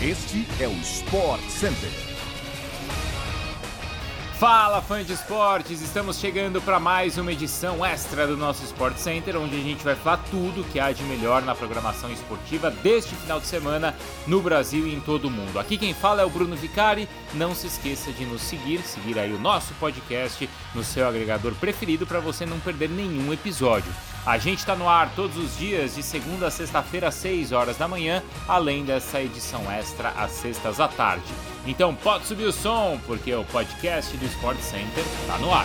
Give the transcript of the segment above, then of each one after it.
Este é o Sport Center. Fala, fã de esportes! Estamos chegando para mais uma edição extra do nosso Sport Center, onde a gente vai falar tudo que há de melhor na programação esportiva deste final de semana no Brasil e em todo o mundo. Aqui quem fala é o Bruno Vicari. Não se esqueça de nos seguir, seguir aí o nosso podcast no seu agregador preferido para você não perder nenhum episódio. A gente está no ar todos os dias, de segunda a sexta-feira, às 6 horas da manhã, além dessa edição extra às sextas à tarde. Então pode subir o som, porque o podcast do Sport Center está no ar.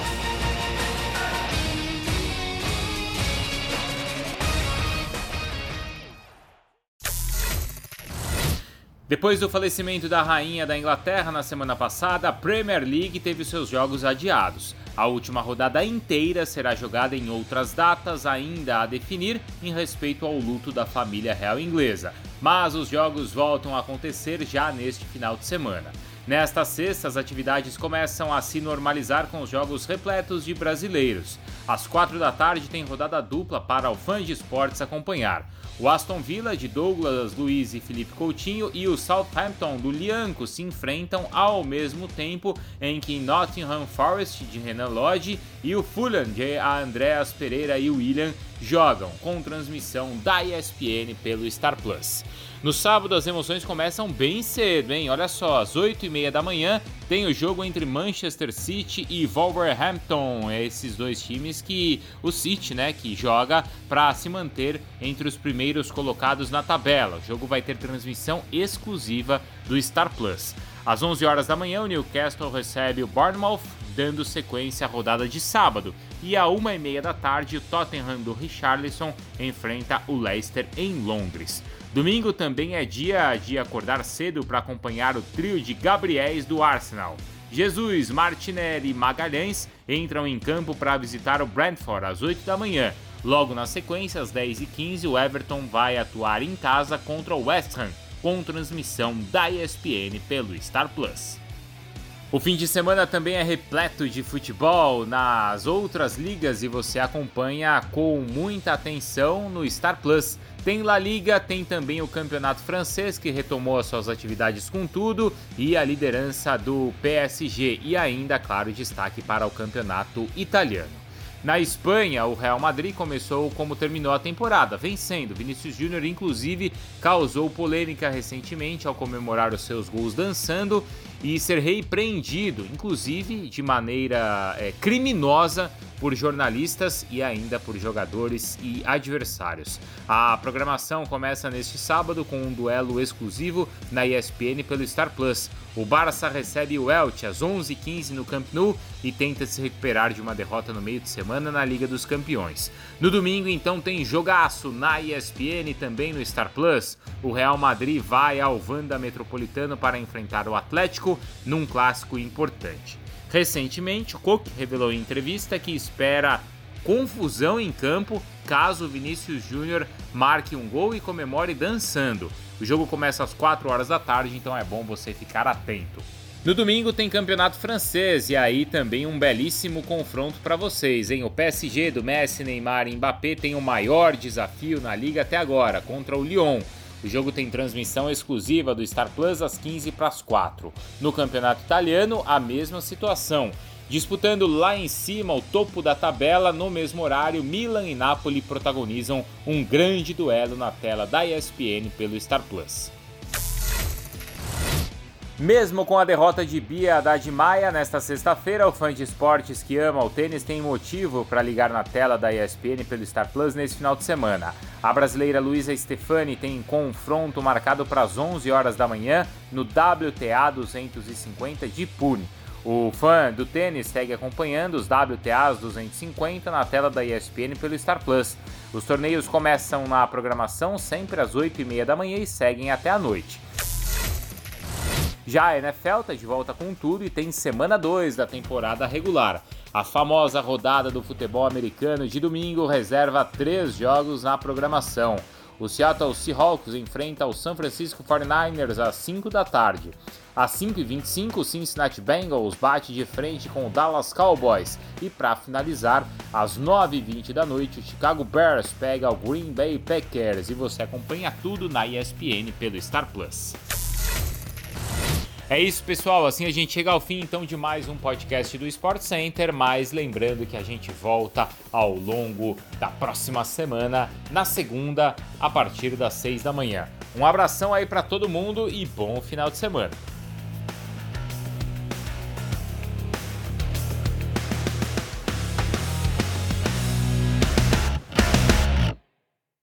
Depois do falecimento da rainha da Inglaterra na semana passada, a Premier League teve seus jogos adiados. A última rodada inteira será jogada em outras datas ainda a definir em respeito ao luto da família real inglesa, mas os jogos voltam a acontecer já neste final de semana. Nesta sexta, as atividades começam a se normalizar com os jogos repletos de brasileiros. Às quatro da tarde tem rodada dupla para o fã de esportes acompanhar. O Aston Villa de Douglas Luiz e Felipe Coutinho e o Southampton do Lianco se enfrentam ao mesmo tempo em que Nottingham Forest de Renan Lodge e o Fulham de Andreas Pereira e William jogam com transmissão da ESPN pelo Star Plus. No sábado, as emoções começam bem cedo, hein? Olha só, às 8h30 da manhã tem o jogo entre Manchester City e Wolverhampton. Esses dois times que o City, né, que joga para se manter entre os primeiros colocados na tabela. O jogo vai ter transmissão exclusiva do Star Plus. Às 11 horas da manhã, o Newcastle recebe o Bournemouth, dando sequência à rodada de sábado. E à uma e meia da tarde, o Tottenham do Richarlison enfrenta o Leicester em Londres. Domingo também é dia de acordar cedo para acompanhar o trio de Gabriéis do Arsenal. Jesus, Martinelli e Magalhães entram em campo para visitar o Brentford às 8 da manhã. Logo na sequência, às 10h15, o Everton vai atuar em casa contra o West Ham, com transmissão da ESPN pelo Star Plus. O fim de semana também é repleto de futebol nas outras ligas e você acompanha com muita atenção no Star Plus. Tem La Liga, tem também o Campeonato Francês que retomou as suas atividades com tudo e a liderança do PSG e ainda, claro, destaque para o Campeonato Italiano. Na Espanha, o Real Madrid começou como terminou a temporada, vencendo. Vinícius Júnior, inclusive, causou polêmica recentemente ao comemorar os seus gols dançando e ser repreendido, inclusive de maneira é, criminosa, por jornalistas e ainda por jogadores e adversários. A programação começa neste sábado com um duelo exclusivo na ESPN pelo Star Plus. O Barça recebe o Elche às 11h15 no Camp Nou e tenta se recuperar de uma derrota no meio de semana na Liga dos Campeões. No domingo, então, tem jogaço na ESPN e também no Star Plus. O Real Madrid vai ao Wanda Metropolitano para enfrentar o Atlético num clássico importante. Recentemente, o Cook revelou em entrevista que espera confusão em campo caso Vinícius Júnior marque um gol e comemore dançando. O jogo começa às 4 horas da tarde, então é bom você ficar atento. No domingo tem campeonato francês e aí também um belíssimo confronto para vocês, hein? O PSG do Messi, Neymar e Mbappé tem o maior desafio na liga até agora contra o Lyon. O jogo tem transmissão exclusiva do Star Plus às 15 para as 4. No campeonato italiano, a mesma situação. Disputando lá em cima o topo da tabela, no mesmo horário, Milan e Napoli protagonizam um grande duelo na tela da ESPN pelo Star Plus. Mesmo com a derrota de Bia Haddad Maia nesta sexta-feira, o fã de esportes que ama o tênis tem motivo para ligar na tela da ESPN pelo Star Plus nesse final de semana. A brasileira Luísa Stefani tem confronto marcado para as 11 horas da manhã no WTA 250 de Pune. O fã do tênis segue acompanhando os WTAs 250 na tela da ESPN pelo Star Plus. Os torneios começam na programação sempre às 8h30 da manhã e seguem até a noite. Já a NFL está de volta com tudo e tem semana 2 da temporada regular. A famosa rodada do futebol americano de domingo reserva três jogos na programação. O Seattle Seahawks enfrenta o San Francisco 49ers às 5 da tarde. Às 5h25, o Cincinnati Bengals bate de frente com o Dallas Cowboys. E para finalizar, às 9h20 da noite, o Chicago Bears pega o Green Bay Packers. E você acompanha tudo na ESPN pelo Star Plus. É isso, pessoal. Assim a gente chega ao fim então de mais um podcast do Sport Center, mas lembrando que a gente volta ao longo da próxima semana, na segunda, a partir das seis da manhã. Um abração aí para todo mundo e bom final de semana.